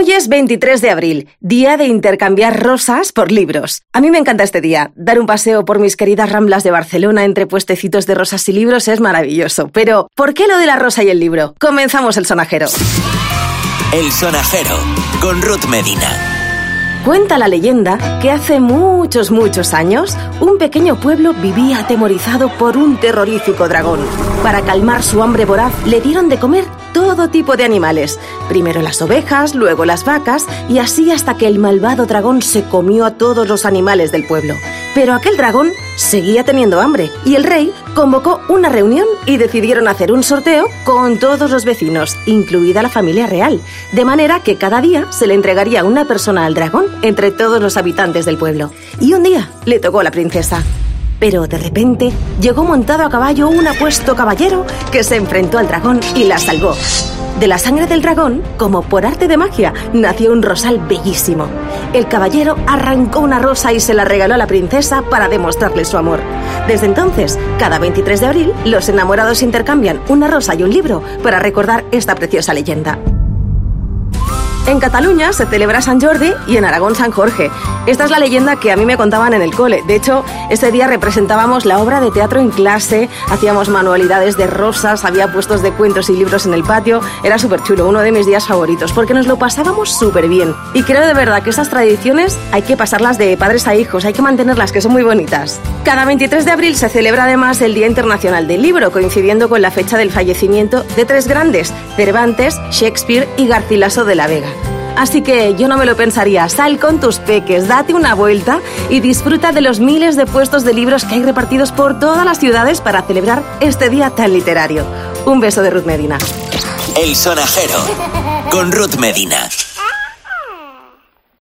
Hoy es 23 de abril, día de intercambiar rosas por libros. A mí me encanta este día. Dar un paseo por mis queridas ramblas de Barcelona entre puestecitos de rosas y libros es maravilloso. Pero, ¿por qué lo de la rosa y el libro? Comenzamos el sonajero. El sonajero con Ruth Medina. Cuenta la leyenda que hace muchos, muchos años, un pequeño pueblo vivía atemorizado por un terrorífico dragón. Para calmar su hambre voraz, le dieron de comer todo tipo de animales. Primero las ovejas, luego las vacas, y así hasta que el malvado dragón se comió a todos los animales del pueblo. Pero aquel dragón seguía teniendo hambre, y el rey convocó una reunión y decidieron hacer un sorteo con todos los vecinos, incluida la familia real, de manera que cada día se le entregaría una persona al dragón entre todos los habitantes del pueblo. Y un día le tocó a la princesa. Pero de repente llegó montado a caballo un apuesto caballero que se enfrentó al dragón y la salvó. De la sangre del dragón, como por arte de magia, nació un rosal bellísimo. El caballero arrancó una rosa y se la regaló a la princesa para demostrarle su amor. Desde entonces, cada 23 de abril, los enamorados intercambian una rosa y un libro para recordar esta preciosa leyenda. En Cataluña se celebra San Jordi y en Aragón San Jorge. Esta es la leyenda que a mí me contaban en el cole. De hecho, ese día representábamos la obra de teatro en clase, hacíamos manualidades de rosas, había puestos de cuentos y libros en el patio. Era súper chulo, uno de mis días favoritos, porque nos lo pasábamos súper bien. Y creo de verdad que estas tradiciones hay que pasarlas de padres a hijos, hay que mantenerlas, que son muy bonitas. Cada 23 de abril se celebra además el Día Internacional del Libro, coincidiendo con la fecha del fallecimiento de tres grandes, Cervantes, Shakespeare y Garcilaso de la Vega. Así que yo no me lo pensaría, sal con tus peques, date una vuelta y disfruta de los miles de puestos de libros que hay repartidos por todas las ciudades para celebrar este día tan literario. Un beso de Ruth Medina. El sonajero con Ruth Medina.